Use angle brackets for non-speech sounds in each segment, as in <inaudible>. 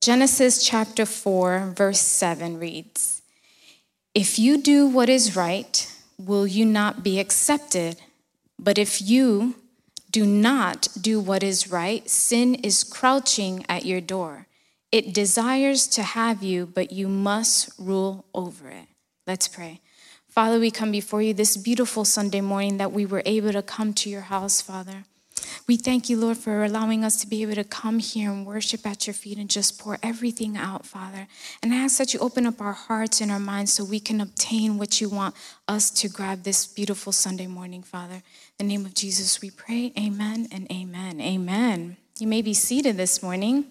Genesis chapter 4, verse 7 reads If you do what is right, will you not be accepted? But if you do not do what is right, sin is crouching at your door. It desires to have you, but you must rule over it. Let's pray. Father, we come before you this beautiful Sunday morning that we were able to come to your house, Father. We thank you, Lord, for allowing us to be able to come here and worship at your feet and just pour everything out, Father. And I ask that you open up our hearts and our minds so we can obtain what you want us to grab this beautiful Sunday morning, Father. In the name of Jesus, we pray. Amen and amen. Amen. You may be seated this morning.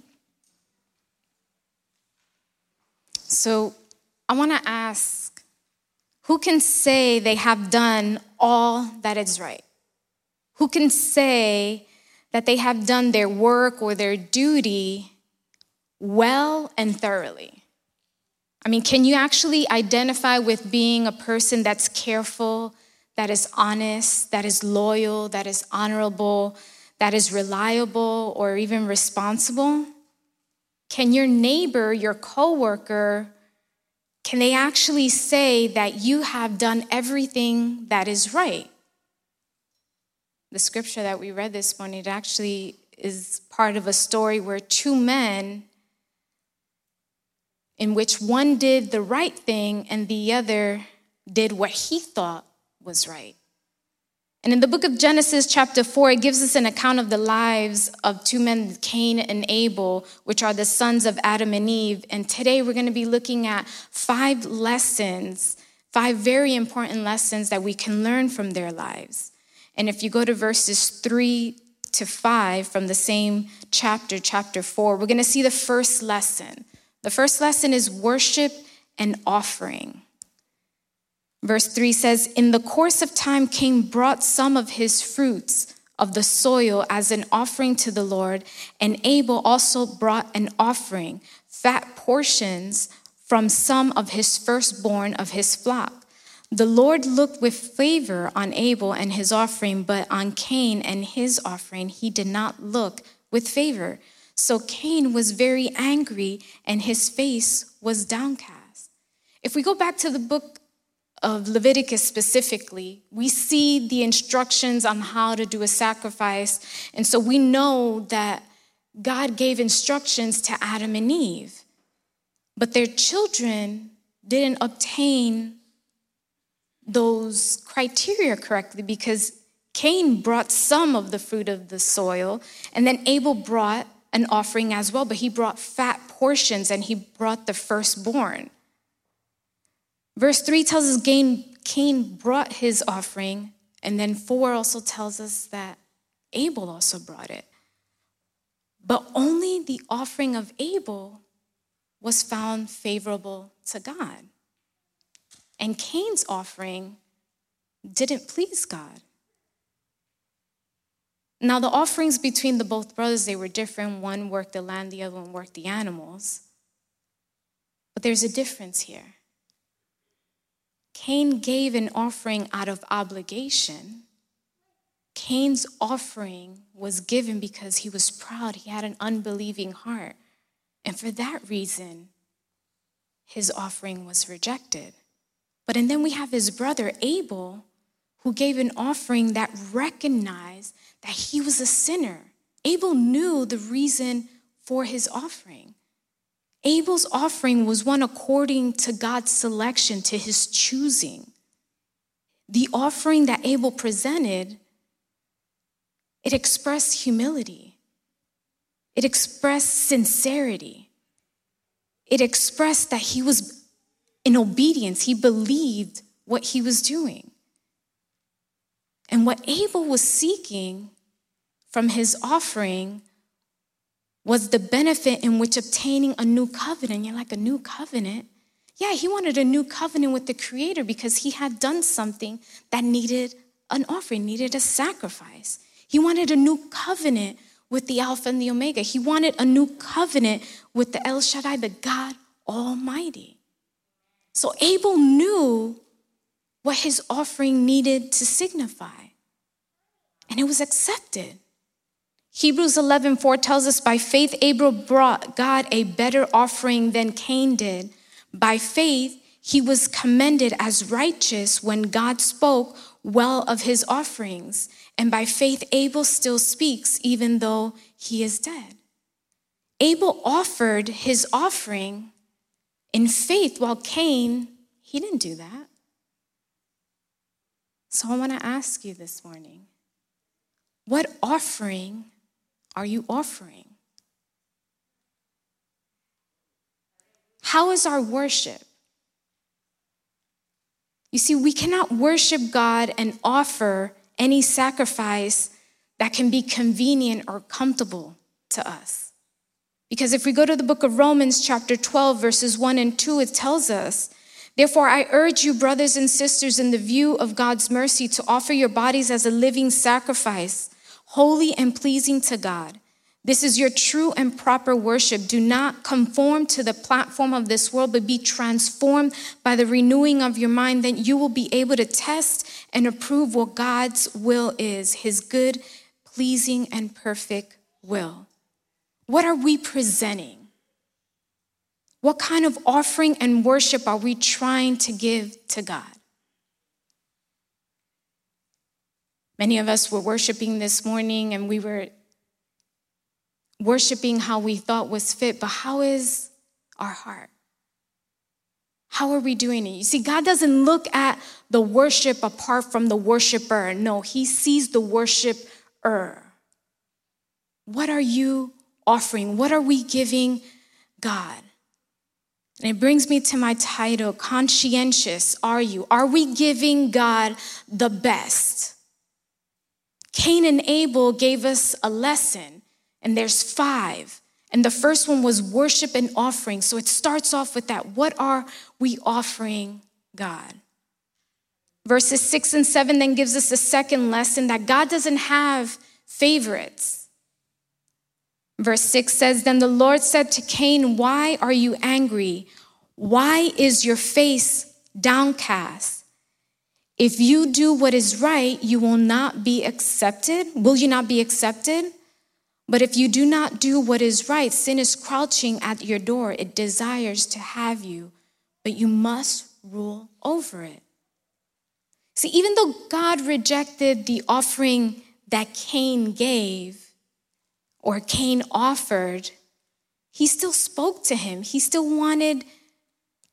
So I want to ask who can say they have done all that is right? Who can say that they have done their work or their duty well and thoroughly? I mean, can you actually identify with being a person that's careful, that is honest, that is loyal, that is honorable, that is reliable, or even responsible? Can your neighbor, your coworker, can they actually say that you have done everything that is right? The scripture that we read this morning, it actually is part of a story where two men, in which one did the right thing and the other did what he thought was right. And in the book of Genesis, chapter 4, it gives us an account of the lives of two men, Cain and Abel, which are the sons of Adam and Eve. And today we're going to be looking at five lessons, five very important lessons that we can learn from their lives. And if you go to verses three to five from the same chapter, chapter four, we're going to see the first lesson. The first lesson is worship and offering. Verse 3 says, In the course of time, Cain brought some of his fruits of the soil as an offering to the Lord, and Abel also brought an offering, fat portions from some of his firstborn of his flock. The Lord looked with favor on Abel and his offering, but on Cain and his offering he did not look with favor. So Cain was very angry and his face was downcast. If we go back to the book of Leviticus specifically, we see the instructions on how to do a sacrifice. And so we know that God gave instructions to Adam and Eve, but their children didn't obtain those criteria correctly because Cain brought some of the fruit of the soil, and then Abel brought an offering as well, but he brought fat portions and he brought the firstborn. Verse 3 tells us Cain brought his offering, and then 4 also tells us that Abel also brought it. But only the offering of Abel was found favorable to God. And Cain's offering didn't please God. Now, the offerings between the both brothers, they were different. One worked the land, the other one worked the animals. But there's a difference here. Cain gave an offering out of obligation. Cain's offering was given because he was proud. He had an unbelieving heart. And for that reason, his offering was rejected. But and then we have his brother Abel, who gave an offering that recognized that he was a sinner. Abel knew the reason for his offering. Abel's offering was one according to God's selection, to his choosing. The offering that Abel presented, it expressed humility. It expressed sincerity. It expressed that he was in obedience, he believed what he was doing. And what Abel was seeking from his offering was the benefit in which obtaining a new covenant. You're like, a new covenant? Yeah, he wanted a new covenant with the Creator because he had done something that needed an offering, needed a sacrifice. He wanted a new covenant with the Alpha and the Omega. He wanted a new covenant with the El Shaddai, the God Almighty. So Abel knew what his offering needed to signify, and it was accepted. Hebrews 11:4 tells us by faith Abel brought God a better offering than Cain did. By faith he was commended as righteous when God spoke well of his offerings. And by faith Abel still speaks even though he is dead. Abel offered his offering in faith while Cain he didn't do that. So I want to ask you this morning what offering are you offering? How is our worship? You see, we cannot worship God and offer any sacrifice that can be convenient or comfortable to us. Because if we go to the book of Romans, chapter 12, verses 1 and 2, it tells us, Therefore, I urge you, brothers and sisters, in the view of God's mercy, to offer your bodies as a living sacrifice, holy and pleasing to God. This is your true and proper worship. Do not conform to the platform of this world, but be transformed by the renewing of your mind. Then you will be able to test and approve what God's will is, his good, pleasing, and perfect will. What are we presenting? What kind of offering and worship are we trying to give to God? Many of us were worshiping this morning and we were worshiping how we thought was fit, but how is our heart? How are we doing it? You see, God doesn't look at the worship apart from the worshiper. No, He sees the worshiper. What are you offering? What are we giving God? And it brings me to my title Conscientious are you? Are we giving God the best? Cain and Abel gave us a lesson, and there's five. And the first one was worship and offering. So it starts off with that. What are we offering God? Verses six and seven then gives us the second lesson that God doesn't have favorites. Verse six says, Then the Lord said to Cain, Why are you angry? Why is your face downcast? If you do what is right, you will not be accepted. Will you not be accepted? But if you do not do what is right, sin is crouching at your door. It desires to have you, but you must rule over it. See, even though God rejected the offering that Cain gave or Cain offered, he still spoke to him. He still wanted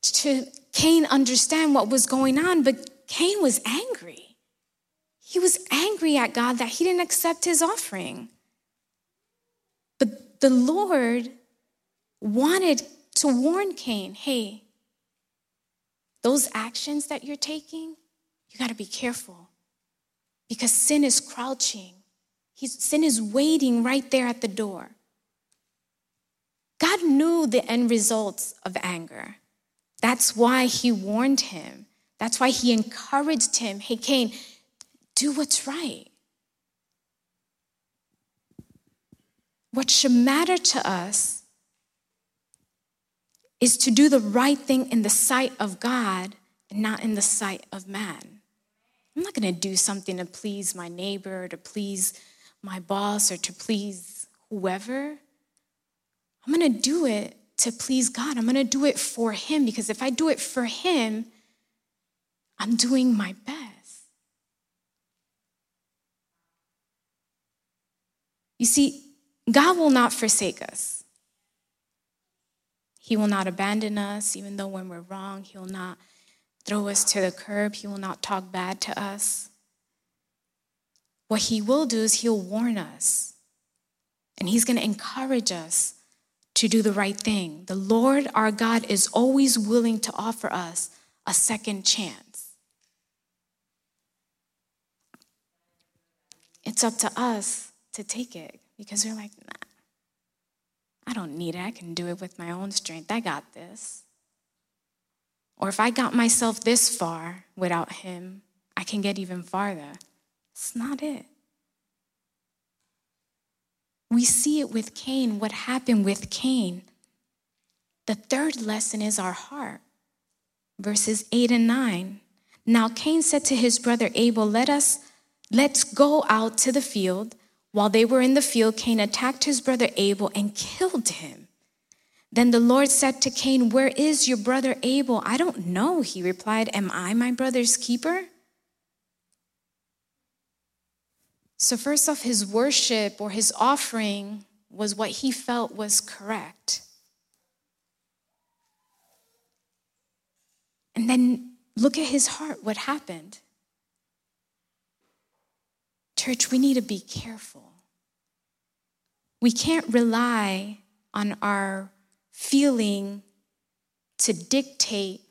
to Cain understand what was going on, but Cain was angry. He was angry at God that he didn't accept his offering But the Lord wanted to warn Cain hey, those actions that you're taking, you got to be careful because sin is crouching. He's, sin is waiting right there at the door. God knew the end results of anger. That's why he warned him. That's why he encouraged him hey, Cain, do what's right. What should matter to us is to do the right thing in the sight of God and not in the sight of man. I'm not going to do something to please my neighbor, or to please my boss, or to please whoever. I'm going to do it to please God. I'm going to do it for Him because if I do it for Him, I'm doing my best. You see, God will not forsake us. He will not abandon us, even though when we're wrong, He will not throw us to the curb. He will not talk bad to us. What He will do is He'll warn us, and He's going to encourage us to do the right thing. The Lord our God is always willing to offer us a second chance. It's up to us to take it because we're like, nah, I don't need it. I can do it with my own strength. I got this. Or if I got myself this far without him, I can get even farther. It's not it. We see it with Cain, what happened with Cain. The third lesson is our heart. Verses 8 and 9. Now Cain said to his brother Abel, Let us let's go out to the field. While they were in the field, Cain attacked his brother Abel and killed him. Then the Lord said to Cain, Where is your brother Abel? I don't know, he replied. Am I my brother's keeper? So, first off, his worship or his offering was what he felt was correct. And then look at his heart, what happened. Church, we need to be careful. We can't rely on our feeling to dictate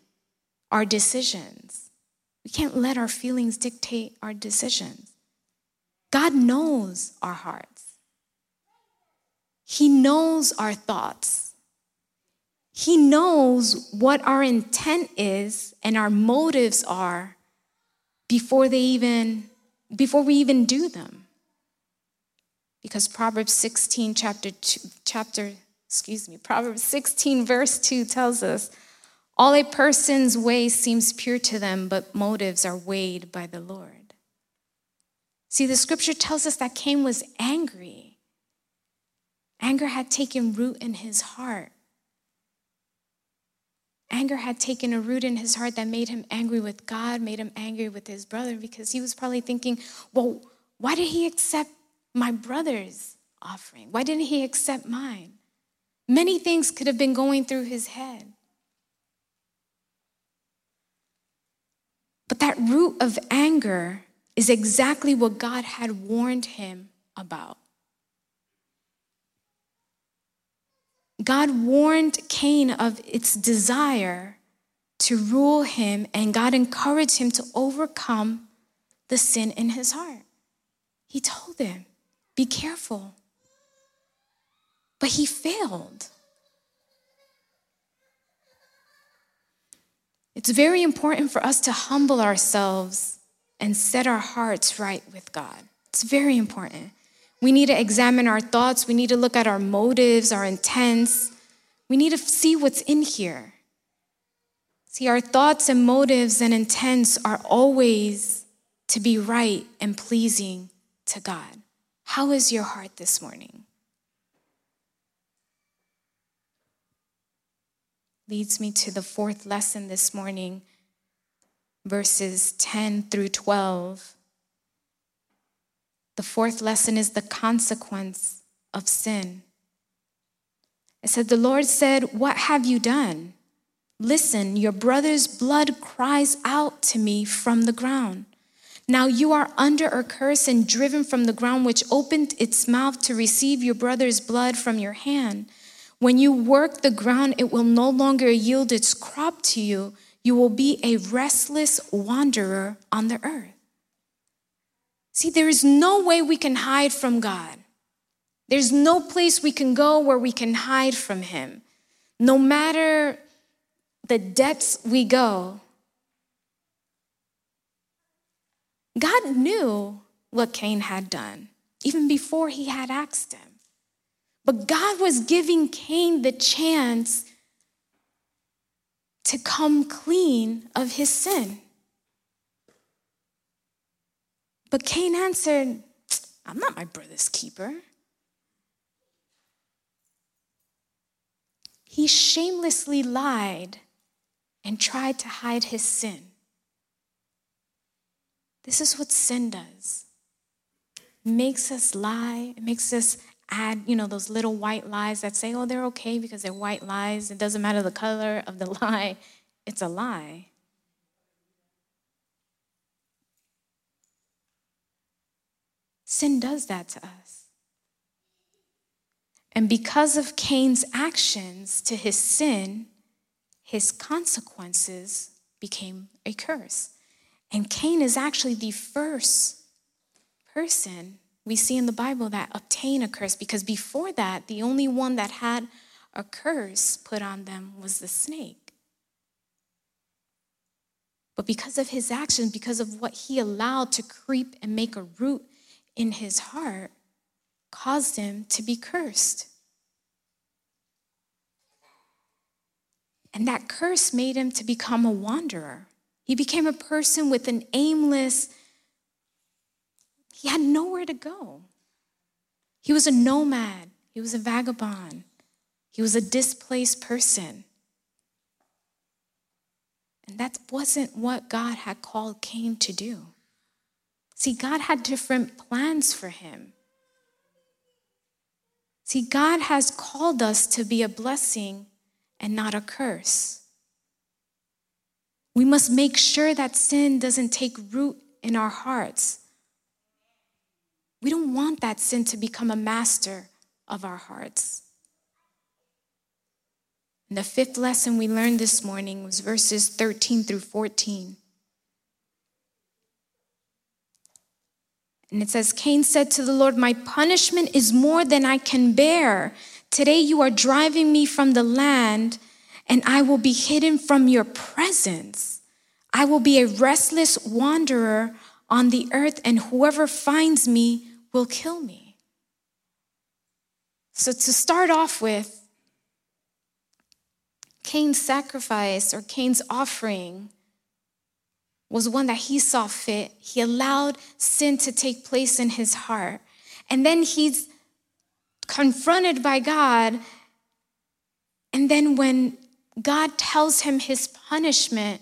our decisions. We can't let our feelings dictate our decisions. God knows our hearts, He knows our thoughts. He knows what our intent is and our motives are before they even before we even do them. Because Proverbs 16 chapter 2, chapter excuse me, Proverbs 16 verse 2 tells us all a person's way seems pure to them, but motives are weighed by the Lord. See, the scripture tells us that Cain was angry. Anger had taken root in his heart. Anger had taken a root in his heart that made him angry with God, made him angry with his brother, because he was probably thinking, well, why did he accept my brother's offering? Why didn't he accept mine? Many things could have been going through his head. But that root of anger is exactly what God had warned him about. God warned Cain of its desire to rule him, and God encouraged him to overcome the sin in his heart. He told him, Be careful. But he failed. It's very important for us to humble ourselves and set our hearts right with God. It's very important. We need to examine our thoughts. We need to look at our motives, our intents. We need to see what's in here. See, our thoughts and motives and intents are always to be right and pleasing to God. How is your heart this morning? Leads me to the fourth lesson this morning verses 10 through 12. The fourth lesson is the consequence of sin. It said, The Lord said, What have you done? Listen, your brother's blood cries out to me from the ground. Now you are under a curse and driven from the ground, which opened its mouth to receive your brother's blood from your hand. When you work the ground, it will no longer yield its crop to you you will be a restless wanderer on the earth. See, there is no way we can hide from God. There's no place we can go where we can hide from Him. No matter the depths we go, God knew what Cain had done, even before he had asked him. But God was giving Cain the chance to come clean of his sin. But Cain answered, I'm not my brother's keeper. He shamelessly lied and tried to hide his sin. This is what sin does. It makes us lie, it makes us add, you know, those little white lies that say, oh, they're okay because they're white lies. It doesn't matter the color of the <laughs> lie, it's a lie. Sin does that to us. And because of Cain's actions to his sin, his consequences became a curse. And Cain is actually the first person we see in the Bible that obtain a curse because before that, the only one that had a curse put on them was the snake. But because of his actions, because of what he allowed to creep and make a root in his heart, caused him to be cursed. And that curse made him to become a wanderer. He became a person with an aimless he had nowhere to go. He was a nomad, he was a vagabond, he was a displaced person. And that wasn't what God had called Cain to do. See, God had different plans for him. See, God has called us to be a blessing and not a curse. We must make sure that sin doesn't take root in our hearts. We don't want that sin to become a master of our hearts. And the fifth lesson we learned this morning was verses 13 through 14. And it says, Cain said to the Lord, My punishment is more than I can bear. Today you are driving me from the land, and I will be hidden from your presence. I will be a restless wanderer on the earth, and whoever finds me will kill me. So, to start off with, Cain's sacrifice or Cain's offering was one that he saw fit. He allowed sin to take place in his heart. And then he's confronted by God. And then when God tells him his punishment,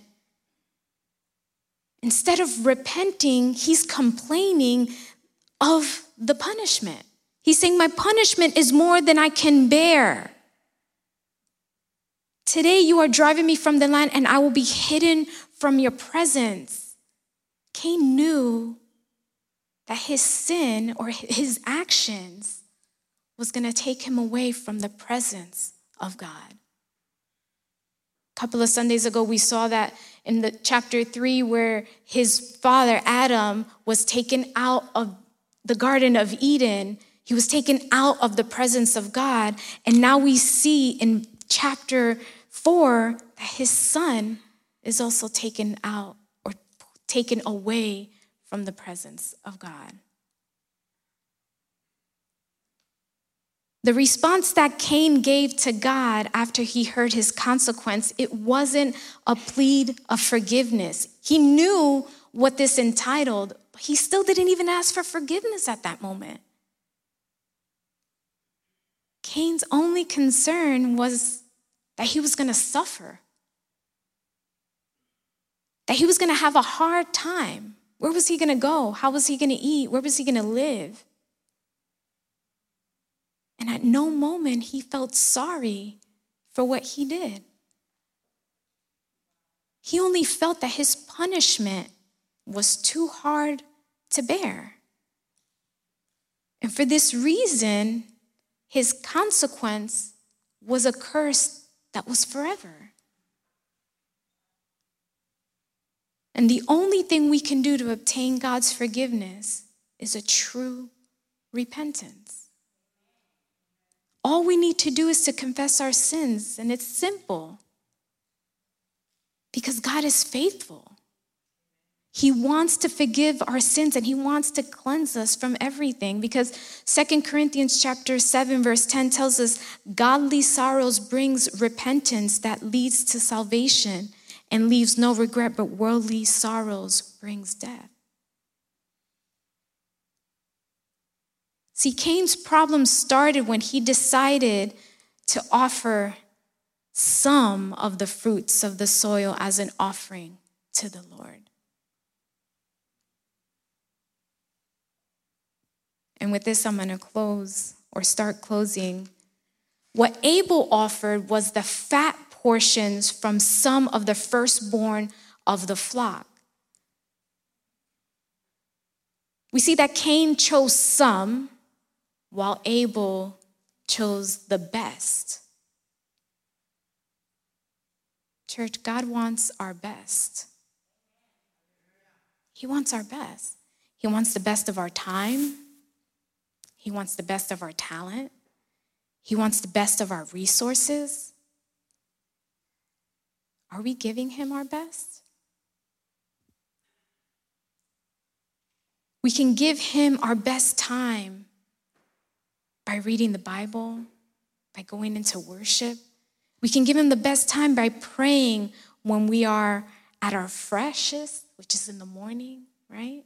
instead of repenting, he's complaining of the punishment. He's saying, My punishment is more than I can bear. Today you are driving me from the land, and I will be hidden from your presence. Cain knew that his sin or his actions was going to take him away from the presence of God. A couple of Sundays ago, we saw that in the chapter three, where his father Adam was taken out of the Garden of Eden. He was taken out of the presence of God. And now we see in chapter four that his son is also taken out or taken away from the presence of God. The response that Cain gave to God after he heard his consequence, it wasn't a plea of forgiveness. He knew what this entitled, but he still didn't even ask for forgiveness at that moment. Cain's only concern was that he was going to suffer, that he was going to have a hard time. Where was he going to go? How was he going to eat? Where was he going to live? And at no moment he felt sorry for what he did. He only felt that his punishment was too hard to bear. And for this reason, his consequence was a curse that was forever. And the only thing we can do to obtain God's forgiveness is a true repentance. All we need to do is to confess our sins, and it's simple because God is faithful. He wants to forgive our sins and he wants to cleanse us from everything because Second Corinthians chapter 7 verse 10 tells us godly sorrows brings repentance that leads to salvation and leaves no regret but worldly sorrows brings death. See Cain's problem started when he decided to offer some of the fruits of the soil as an offering to the Lord. And with this, I'm going to close or start closing. What Abel offered was the fat portions from some of the firstborn of the flock. We see that Cain chose some, while Abel chose the best. Church, God wants our best. He wants our best. He wants the best of our time. He wants the best of our talent. He wants the best of our resources. Are we giving Him our best? We can give Him our best time by reading the Bible, by going into worship. We can give Him the best time by praying when we are at our freshest, which is in the morning, right?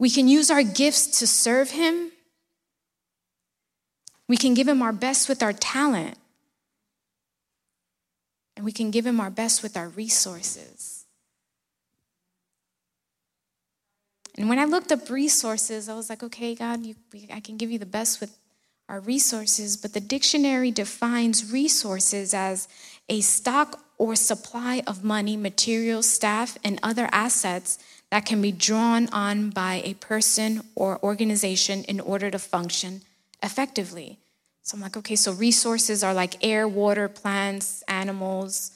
We can use our gifts to serve Him We can give Him our best with our talent. And we can give Him our best with our resources. And when I looked up resources, I was like, okay, God, you, I can give you the best with our resources, but the dictionary defines resources as a stock or supply of money, materials, staff, and other assets that can be drawn on by a person or organization in order to function effectively. So I'm like, okay, so resources are like air, water, plants, animals,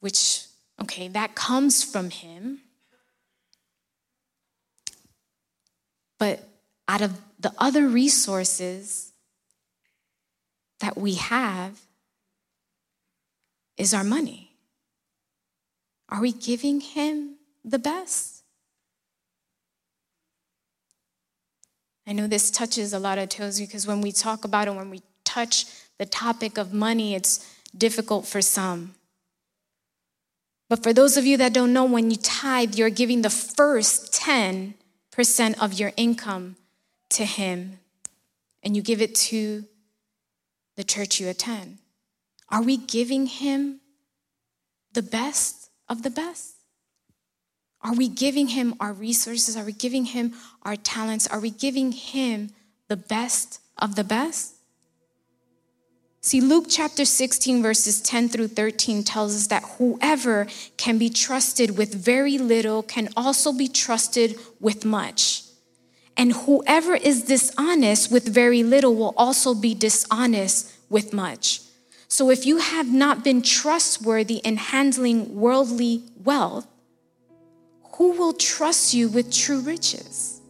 which, okay, that comes from Him. But out of the other resources that we have is our money. Are we giving Him the best? I know this touches a lot of toes because when we talk about it, when we touch the topic of money, it's difficult for some. But for those of you that don't know, when you tithe, you're giving the first 10% of your income to Him and you give it to the church you attend. Are we giving Him the best of the best? Are we giving him our resources? Are we giving him our talents? Are we giving him the best of the best? See, Luke chapter 16, verses 10 through 13 tells us that whoever can be trusted with very little can also be trusted with much. And whoever is dishonest with very little will also be dishonest with much. So if you have not been trustworthy in handling worldly wealth, who will trust you with true riches?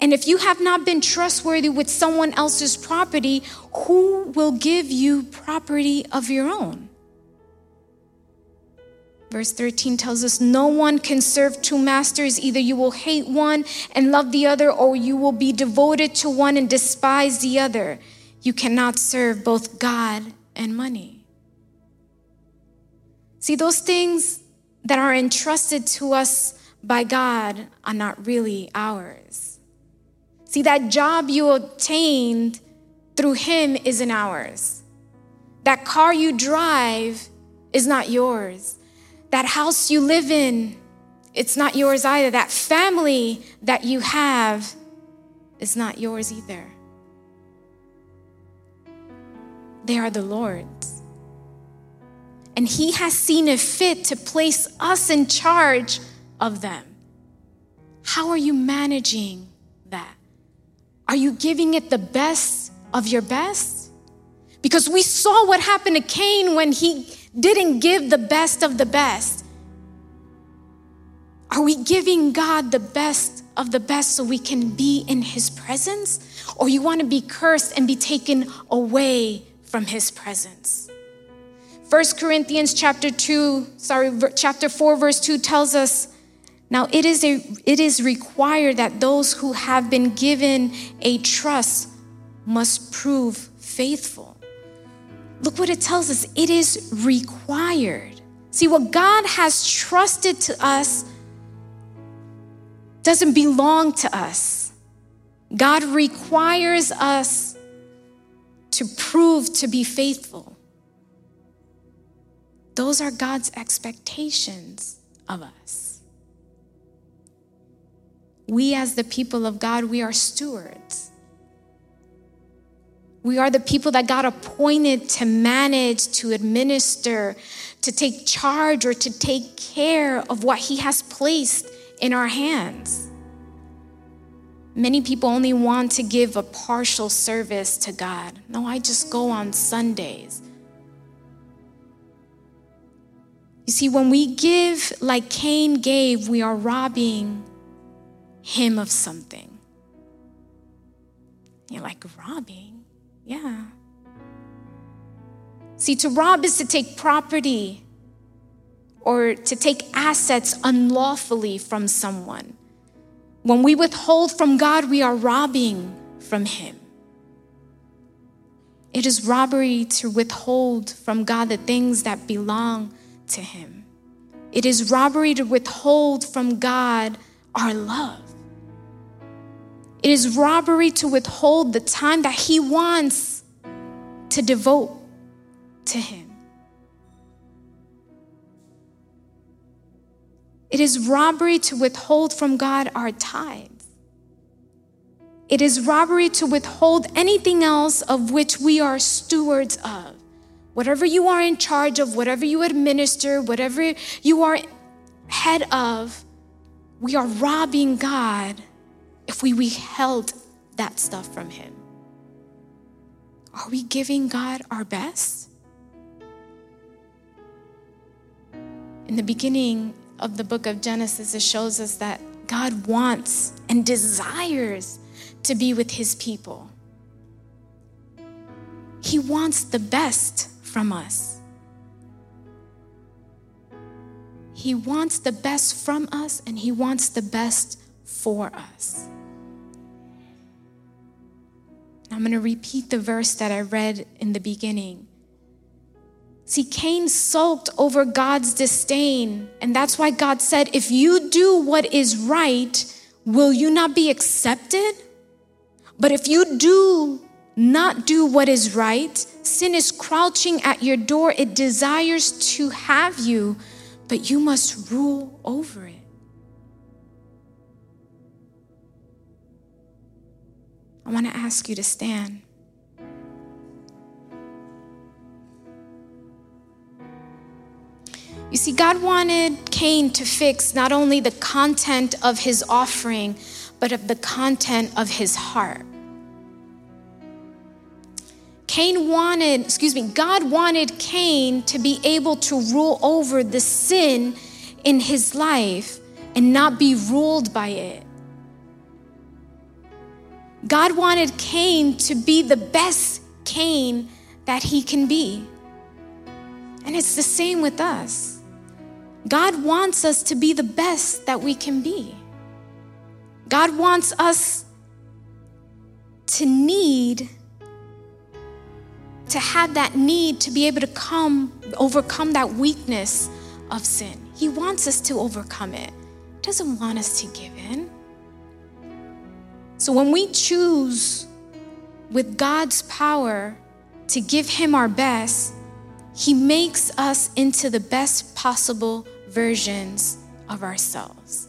And if you have not been trustworthy with someone else's property, who will give you property of your own? Verse 13 tells us no one can serve two masters. Either you will hate one and love the other, or you will be devoted to one and despise the other. You cannot serve both God and money. See, those things that are entrusted to us by God are not really ours. See, that job you obtained through Him isn't ours. That car you drive is not yours. That house you live in, it's not yours either. That family that you have is not yours either. They are the Lord's and He has seen it fit to place us in charge of them. How are you managing that? Are you giving it the best of your best? Because we saw what happened to Cain when he didn't give the best of the best. Are we giving God the best of the best so we can be in His presence? Or you want to be cursed and be taken away from His presence? First Corinthians chapter 2, sorry, chapter 4 verse 2 tells us now it is a it is required that those who have been given a trust must prove faithful. Look what it tells us. It is required. See what God has trusted to us doesn't belong to us. God requires us to prove to be faithful. Those are God's expectations of us. We, as the people of God, we are stewards. We are the people that God appointed to manage, to administer, to take charge, or to take care of what He has placed in our hands. Many people only want to give a partial service to God. No, I just go on Sundays. You see, when we give like Cain gave, we are robbing him of something. You're like, robbing? Yeah. See, to rob is to take property or to take assets unlawfully from someone. When we withhold from God, we are robbing from Him. It is robbery to withhold from God the things that belong to Him. It is robbery to withhold from God our love. It is robbery to withhold the time that He wants to devote to Him. It is robbery to withhold from God our tithes. It is robbery to withhold anything else of which we are stewards of. Whatever you are in charge of, whatever you administer, whatever you are head of, we are robbing God if we withheld that stuff from Him. Are we giving God our best? In the beginning of the book of Genesis, it shows us that God wants and desires to be with His people. He wants the best from us. He wants the best from us and He wants the best for us. I'm going to repeat the verse that I read in the beginning. See, Cain sulked over God's disdain, and that's why God said, If you do what is right, will you not be accepted? But if you do not do what is right, sin is crouching at your door. It desires to have you, but you must rule over it. I want to ask you to stand. You see, God wanted Cain to fix not only the content of his offering, but of the content of his heart. Cain wanted, excuse me, God wanted Cain to be able to rule over the sin in his life and not be ruled by it. God wanted Cain to be the best Cain that he can be. And it's the same with us. God wants us to be the best that we can be. God wants us to need to have that need to be able to come overcome that weakness of sin. He wants us to overcome it. Doesn't want us to give in. So when we choose with God's power to give him our best, he makes us into the best possible versions of ourselves.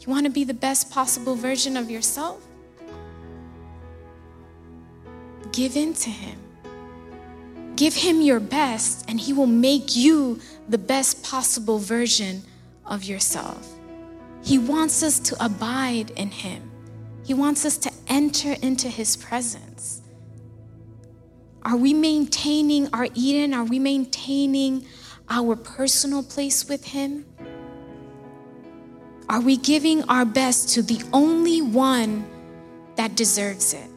You want to be the best possible version of yourself? Give in to him. Give him your best, and he will make you the best possible version of yourself. He wants us to abide in him, he wants us to enter into his presence. Are we maintaining our Eden? Are we maintaining our personal place with him? Are we giving our best to the only one that deserves it?